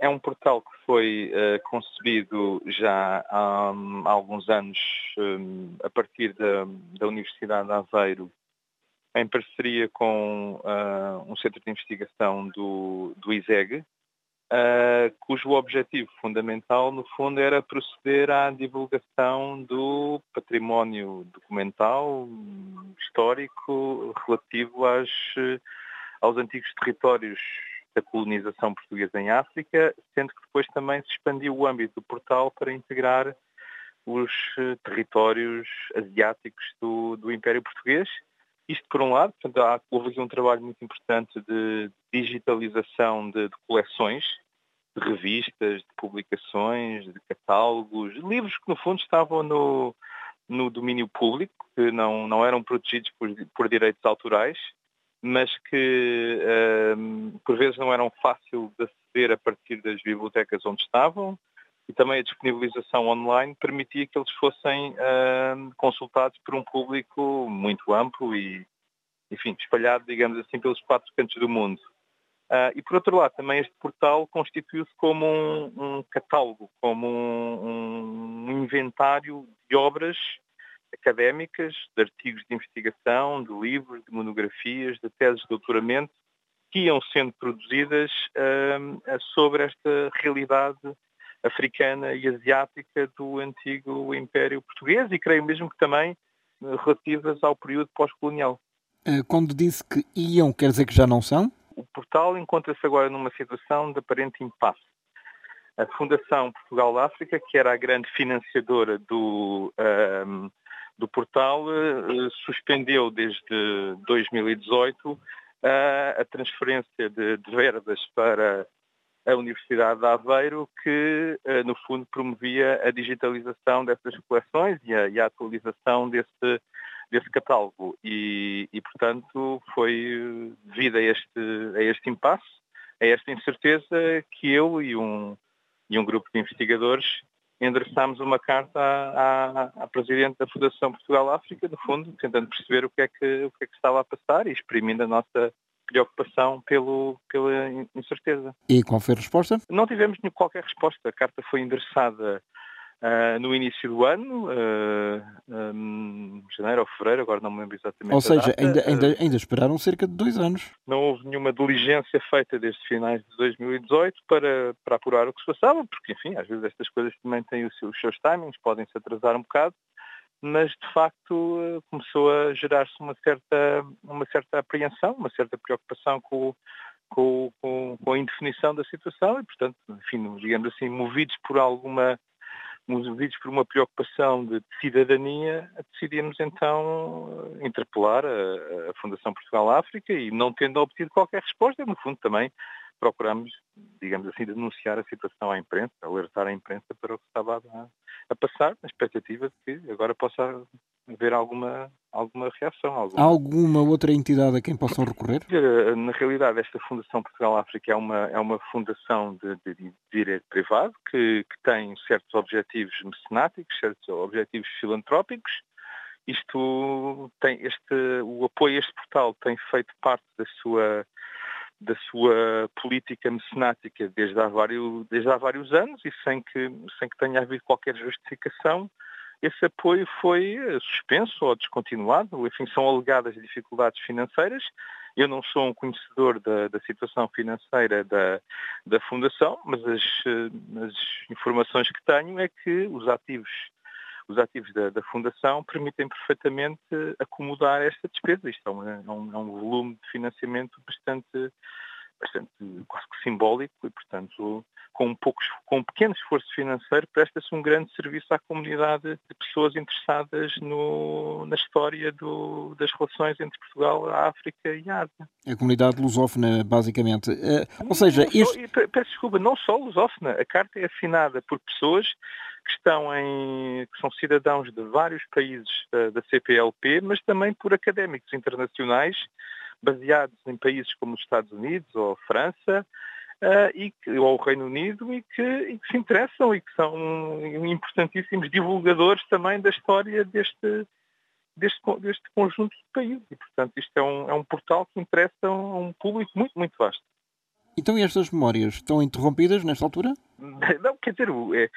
É um portal que foi uh, concebido já há, um, alguns anos um, a partir da, da, Universidade de Aveiro, em parceria com uh, um centro de investigação do, do ISEG, uh, cujo objetivo fundamental, no fundo, era proceder à divulgação do património documental, histórico, relativo às, aos antigos territórios da colonização portuguesa em África, sendo que depois também se expandiu o âmbito do portal para integrar os territórios asiáticos do, do Império Português. Isto por um lado, portanto, há, houve aqui um trabalho muito importante de digitalização de, de coleções, de revistas, de publicações, de catálogos, livros que no fundo estavam no, no domínio público, que não, não eram protegidos por, por direitos autorais, mas que um, por vezes não eram fácil de aceder a partir das bibliotecas onde estavam e também a disponibilização online permitia que eles fossem um, consultados por um público muito amplo e, enfim, espalhado, digamos assim, pelos quatro cantos do mundo. Uh, e por outro lado, também este portal constituiu-se como um, um, catálogo, como um, um inventário de obras académicas, de artigos de investigação, de livros, de monografias, de teses de doutoramento, que iam sendo produzidas uh, sobre esta realidade africana e asiática do antigo Império Português e creio mesmo que também uh, relativas ao período pós-colonial. Eh, quando disse que iam, quer dizer que já não são? O portal encontra-se agora numa situação de aparente impasse. A Fundação Portugal-África, que era a grande financiadora do, um, do portal uh, suspendeu desde 2018 a transferência de, verbas para a Universidade de Aveiro, que, uh, no fundo, promovia a digitalização dessas coleções e a, e a atualização desse, desse catálogo. E, e, portanto, foi devido a este, a este impasse, a esta incerteza, que eu e um, e um grupo de investigadores endereçámos uma carta à, à, à, Presidente da Fundação Portugal-África, no fundo, tentando perceber o que, é que, o que é que estava a passar e exprimindo a nossa preocupação pelo, pela incerteza. E qual foi a resposta? Não tivemos qualquer resposta. A carta foi endereçada Uh, no início do ano, uh, um, janeiro ou fevereiro, agora não me lembro exatamente. Ou seja, ainda, ainda, ainda esperaram cerca de dois anos. Não houve nenhuma diligência feita desde finais de 2018 para, para apurar o que se passava, porque, enfim, às vezes estas coisas também têm os seus, os seus timings, podem se atrasar um bocado, mas de facto começou a gerar-se uma certa, uma certa apreensão, uma certa preocupação com, com, com, com a indefinição da situação e, portanto, enfim, digamos assim, movidos por alguma movidos por uma preocupação de cidadania, decidimos então interpelar a, a Fundação Portugal África e não tendo obtido qualquer resposta, no fundo também procuramos, digamos assim, denunciar a situação à imprensa, alertar a imprensa para o que estava a, a passar, na expectativa de que agora possa haver alguma, alguma reação. Alguma... Há alguma outra entidade a quem possam recorrer? Na realidade, esta Fundação Portugal-África é uma, é uma fundação de, de, de direito privado que, que tem certos objetivos mecenáticos, certos objetivos filantrópicos. Isto tem este, o apoio a este portal tem feito parte da sua da sua política mecenática desde há vários, desde há vários anos e sem que, sem que tenha havido qualquer justificação, esse apoio foi eh, suspenso ou descontinuado. Enfim, são alegadas dificuldades financeiras. Eu não sou um conhecedor da, da situação financeira da, da Fundação, mas as, eh, as informações que tenho é que os ativos os ativos da, da, Fundação permitem perfeitamente acomodar esta despesa. Isto é um, é um, é um volume de financiamento bastante, bastante quase que simbólico e, portanto, com um, pouco, com um pequeno esforço financeiro, presta-se um grande serviço à comunidade de pessoas interessadas no, na história do, das relações entre Portugal, a África e a Ásia. A comunidade lusófona, basicamente. Uh, ou seja, não, este... peço desculpa, não só lusófona. A carta é assinada por pessoas que estão em que são cidadãos de vários países da, da CPLP, mas também por académicos internacionais baseados em países como os Estados Unidos ou a França uh, e que, ou o Reino Unido e que, e que, se interessam e que são importantíssimos divulgadores também da história deste, deste, deste conjunto de países. E, portanto, isto é um, é um portal que interessa a um público muito, muito vasto. Então e estas memórias estão interrompidas nesta altura? Não, quer dizer, é,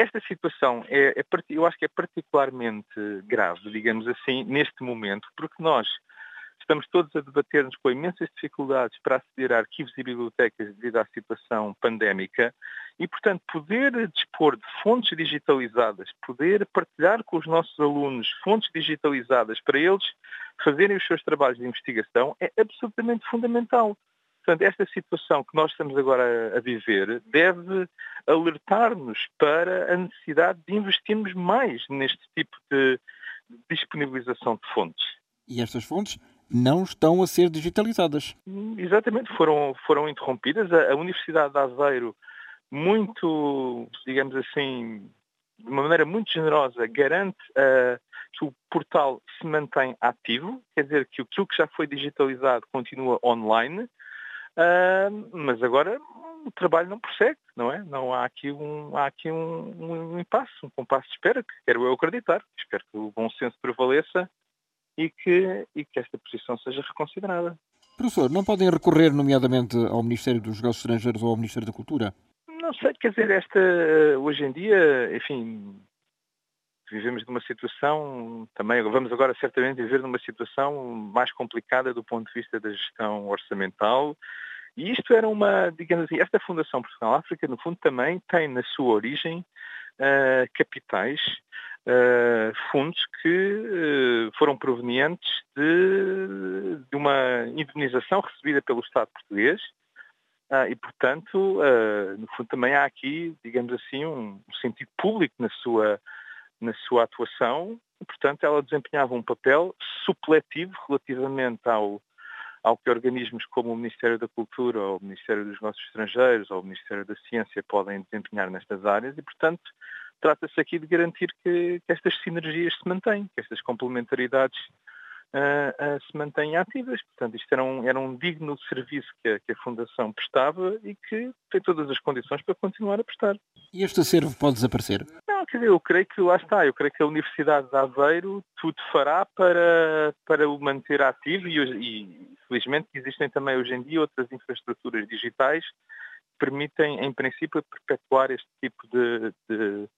esta situação é, é, eu acho que é particularmente grave, digamos assim, neste momento, porque nós estamos todos a debater-nos com imensas dificuldades para aceder a arquivos e bibliotecas devido à situação pandémica e, portanto, poder dispor de fontes digitalizadas, poder partilhar com os nossos alunos fontes digitalizadas para eles fazerem os seus trabalhos de investigação é absolutamente fundamental. Portanto, esta situação que nós estamos agora a viver deve alertar-nos para a necessidade de investirmos mais neste tipo de disponibilização de fontes. E estas fontes não estão a ser digitalizadas. Exatamente, foram, foram interrompidas. A, a Universidade de Aveiro, muito, digamos assim, de uma maneira muito generosa, garante uh, que o portal se mantém ativo, quer dizer que aquilo que já foi digitalizado continua online, Uh, mas agora o trabalho não prossegue, não é? Não há aqui um, há aqui um, um impasse, um compasso de espera, que quero eu acreditar. Espero que o bom senso prevaleça e que, e que esta posição seja reconsiderada. Professor, não podem recorrer, nomeadamente, ao Ministério dos Negócios Estrangeiros ou ao Ministério da Cultura? Não sei, quer dizer, esta, hoje em dia, enfim, vivemos numa situação, também vamos agora certamente viver numa situação mais complicada do ponto de vista da gestão orçamental. E isto era uma, digamos assim, esta Fundação Portugal África, no fundo, também tem na sua origem uh, capitais, uh, fundos que uh, foram provenientes de, de, uma indemnização recebida pelo Estado português. e, portanto, no fundo, também há aqui, digamos assim, um, um sentido público na sua na sua atuação portanto, ela desempenhava um papel supletivo relativamente ao, ao que organismos como o Ministério da Cultura ou o Ministério dos Negócios Estrangeiros ou o Ministério da Ciência podem desempenhar nestas áreas e, portanto, trata-se aqui de garantir que, que, estas sinergias se mantêm, que estas complementaridades uh, uh, se mantenham ativas. Portanto, isto era um, era um digno serviço que a, que a Fundação prestava e que tem todas as condições para continuar a prestar. E este acervo pode desaparecer? Não, quer dizer, eu creio que lá está, eu creio que a Universidade de Aveiro tudo fará para, para o manter ativo e, e felizmente existem também hoje em dia outras infraestruturas digitais que permitem, em princípio, perpetuar este tipo de, de,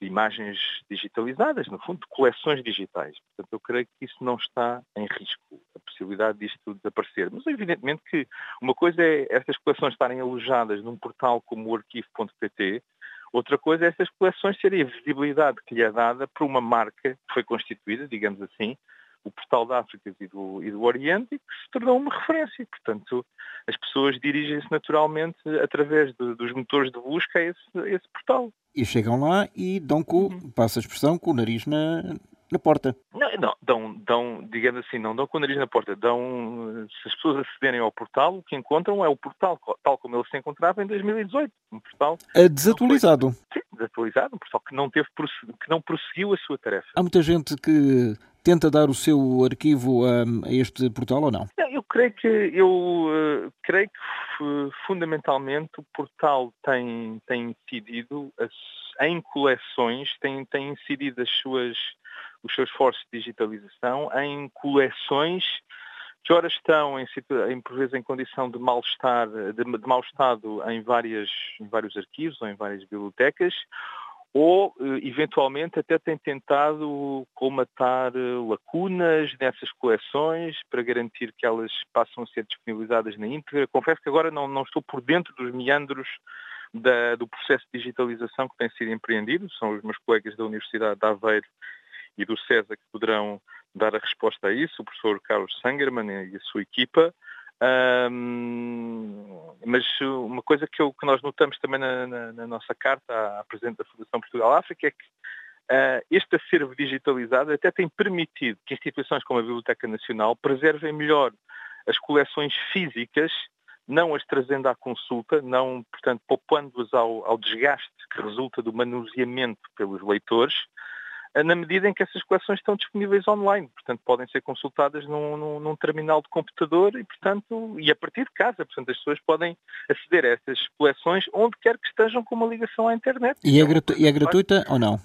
de imagens digitalizadas, no fundo, de coleções digitais. Portanto, eu creio que isso não está em risco, a possibilidade disto desaparecer. Mas, evidentemente, que uma coisa é estas coleções estarem alojadas num portal como o arquivo.pt, Outra coisa é essas coleções serem a visibilidade que lhe é dada por uma marca que foi constituída, digamos assim, o Portal da África e do, e do Oriente, e que se tornou uma referência. Portanto, as pessoas dirigem-se naturalmente através de, dos motores de busca a esse, a esse, portal. E chegam lá e dão com, uhum. passa a expressão, com o nariz na, na porta. Não, não, dão, dão, digamos assim, não dão com o nariz na porta, dão, se as pessoas acederem ao portal, o que encontram é o portal tal como ele se encontrava em 2018, um portal... É desatualizado. Foi, sim, desatualizado, um portal que não, teve, que não prosseguiu a sua tarefa. Há muita gente que tenta dar o seu arquivo a, a este portal ou não? Eu creio que, eu, uh, creio que fundamentalmente o portal tem, tem incidido em coleções, tem, tem incidido as suas os seus esforços de digitalização em coleções que ora estão em, em por vezes em condição de mal estar, de, de mau estado em, várias, em vários arquivos ou em várias bibliotecas, ou eventualmente até têm tentado colmatar lacunas nessas coleções para garantir que elas passam a ser disponibilizadas na íntegra. Confesso que agora não, não estou por dentro dos meandros da, do processo de digitalização que tem sido empreendido, são os meus colegas da Universidade de Aveiro e do CESA que poderão dar a resposta a isso, o professor Carlos Sangerman e a sua equipa. Um, mas uma coisa que, eu, que, nós notamos também na, na, na, nossa carta à Presidente da Fundação Portugal-África é que uh, este acervo digitalizado até tem permitido que instituições como a Biblioteca Nacional preservem melhor as coleções físicas, não as trazendo à consulta, não, portanto, poupando-as ao, ao desgaste que resulta do manuseamento pelos leitores, na medida em que essas coleções estão disponíveis online. Portanto, podem ser consultadas num, num, num, terminal de computador e, portanto, e a partir de casa. Portanto, as pessoas podem aceder a essas coleções onde quer que estejam com uma ligação à internet. E é, gratu e é gratuita ou não?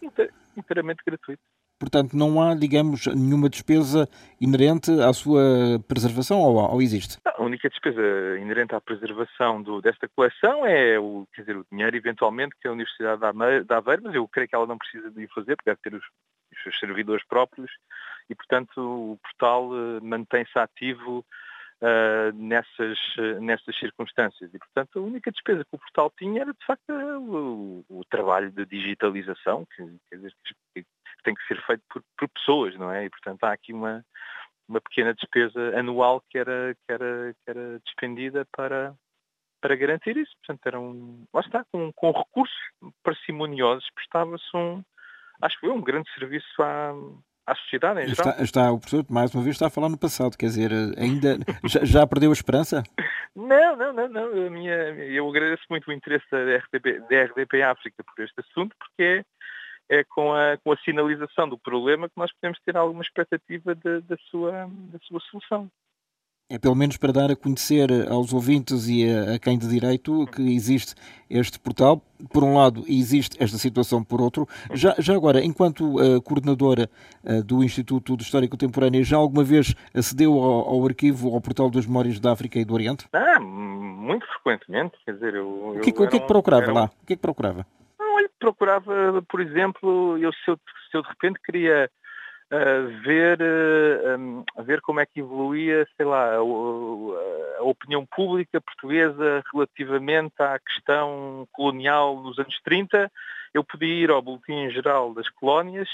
Inteiramente gratuita. Portanto, não há, digamos, nenhuma despesa inerente à sua preservação ou, ou existe? A única despesa inerente à preservação do, desta coleção é o, quer dizer, o dinheiro, eventualmente, que a Universidade da Aveiro, mas eu creio que ela não precisa de fazer, porque deve ter os, os seus servidores próprios, e, portanto, o portal uh, mantém-se ativo uh, nessas, uh, nessas circunstâncias. E, portanto, a única despesa que o portal tinha era, de facto, o, o trabalho de digitalização, que, dizer, que, tem que ser feito por, por, pessoas, não é? E, portanto, há aqui uma, uma pequena despesa anual que era, que era, que era despendida para, para garantir isso. Portanto, era um, lá está, com, com recursos parcimoniosos, prestava-se um, acho que foi um grande serviço à, à sociedade em geral. Está, está, o professor, mais uma vez, está a falar no passado, quer dizer, ainda já, já perdeu a esperança? Não, não, não, não. Minha, eu agradeço muito o interesse da RDP, da RDP África por este assunto, porque é, é com, a, com a sinalização do problema que nós podemos ter alguma expectativa de, da, sua, da sua solução. É pelo menos para dar a conhecer aos ouvintes e a, a, quem de direito que existe este portal. Por um lado, existe esta situação por outro. Já, já agora, enquanto uh, coordenadora uh, do Instituto de História Contemporânea, já alguma vez acedeu ao, ao, arquivo, ao portal das Memórias da África e do Oriente? Ah, muito frequentemente. Quer dizer, eu, o que, o que é que procurava lá? O que é que procurava? Não, olha, procurava, por exemplo, eu, se, eu, se eu de repente queria ver, a ver como é que evoluía, sei lá, a, a, opinião pública portuguesa relativamente à questão colonial nos anos 30. Eu podia ir ao Boletim Geral das Colónias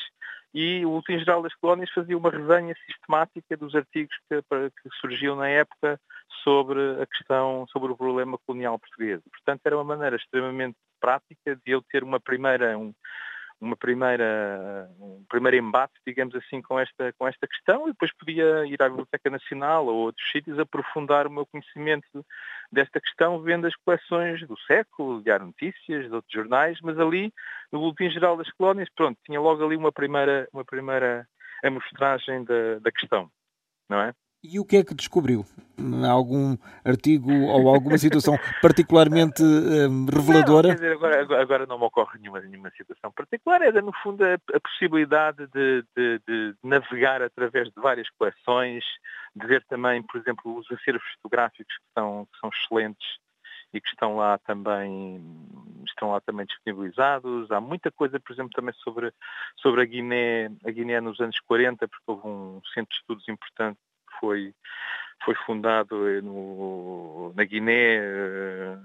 e o Boletim Geral das Colónias fazia uma resenha sistemática dos artigos que, que surgiam na época sobre a questão, sobre o problema colonial português. Portanto, era uma maneira extremamente prática de eu ter uma primeira, um, uma primeira, um primeiro embate, digamos assim, com esta, com esta questão e depois podia ir à Biblioteca Nacional ou outros sítios aprofundar o meu conhecimento desta questão vendo as coleções do século, Diário Notícias, de outros jornais, mas ali, no Boletim Geral das Colónias, pronto, tinha logo ali uma primeira, uma primeira amostragem da, da questão, não é? E o que é que descobriu? Algum artigo ou alguma situação particularmente um, reveladora? Não, dizer, agora, agora, não me ocorre nenhuma, nenhuma situação particular. Era, no fundo, a, a possibilidade de, de, de, navegar através de várias coleções, de ver também, por exemplo, os acervos fotográficos que são, que são excelentes e que estão lá também estão lá também disponibilizados. Há muita coisa, por exemplo, também sobre, sobre a Guiné, a Guiné nos anos 40, porque houve um centro de estudos importante foi, foi fundado no, na Guiné eh,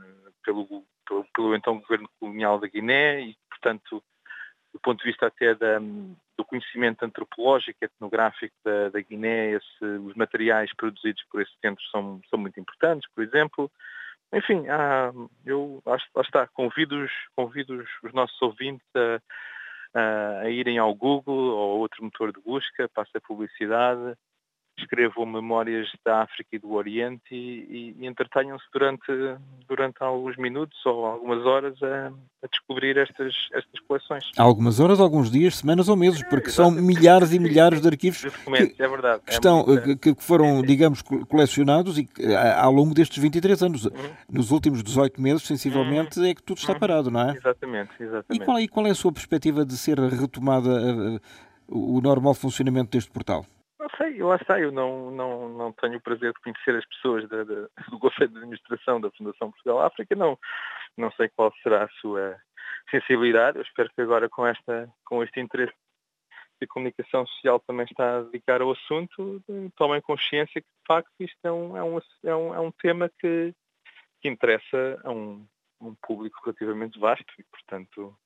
pelo, pelo, pelo, então governo colonial da Guiné e, portanto, do ponto de vista até da, do conhecimento antropológico, etnográfico da, da Guiné, esse, os materiais produzidos por esse centro são, são muito importantes, por exemplo. Enfim, há, eu acho, lá está, convido, os, convido os, os nossos ouvintes a, a, a, irem ao Google ou outro motor de busca, passa a publicidade, escrevam memórias da África e do Oriente e, e, e entretenham-se durante, durante alguns minutos ou algumas horas a, a, descobrir estas, estas coleções. Algumas horas, alguns dias, semanas ou meses, porque é, são milhares e milhares de arquivos que, é verdade, que, é estão, que, que, foram, digamos, colecionados e ao longo destes 23 anos. Uhum. Nos últimos 18 meses, sensivelmente, uhum. é que tudo está uhum. parado, não é? Exatamente, exatamente. E qual, e qual é a sua perspectiva de ser retomada uh, o normal funcionamento deste portal? Sei, lá está, eu não, não, não tenho o prazer de conhecer as pessoas da, da, do Conselho de Administração da Fundação Portugal África, não, não sei qual será a sua sensibilidade, eu espero que agora com, esta, com este interesse que a comunicação social também está a dedicar ao assunto, tomem consciência que de facto isto é um, é um, é um, é um tema que, que interessa a um, um público relativamente vasto e, portanto,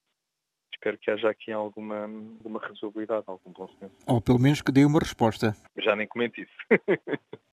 espero que haja aqui alguma, alguma razoabilidade, algum bom senso. Ou pelo menos que dê uma resposta. Já nem comento isso.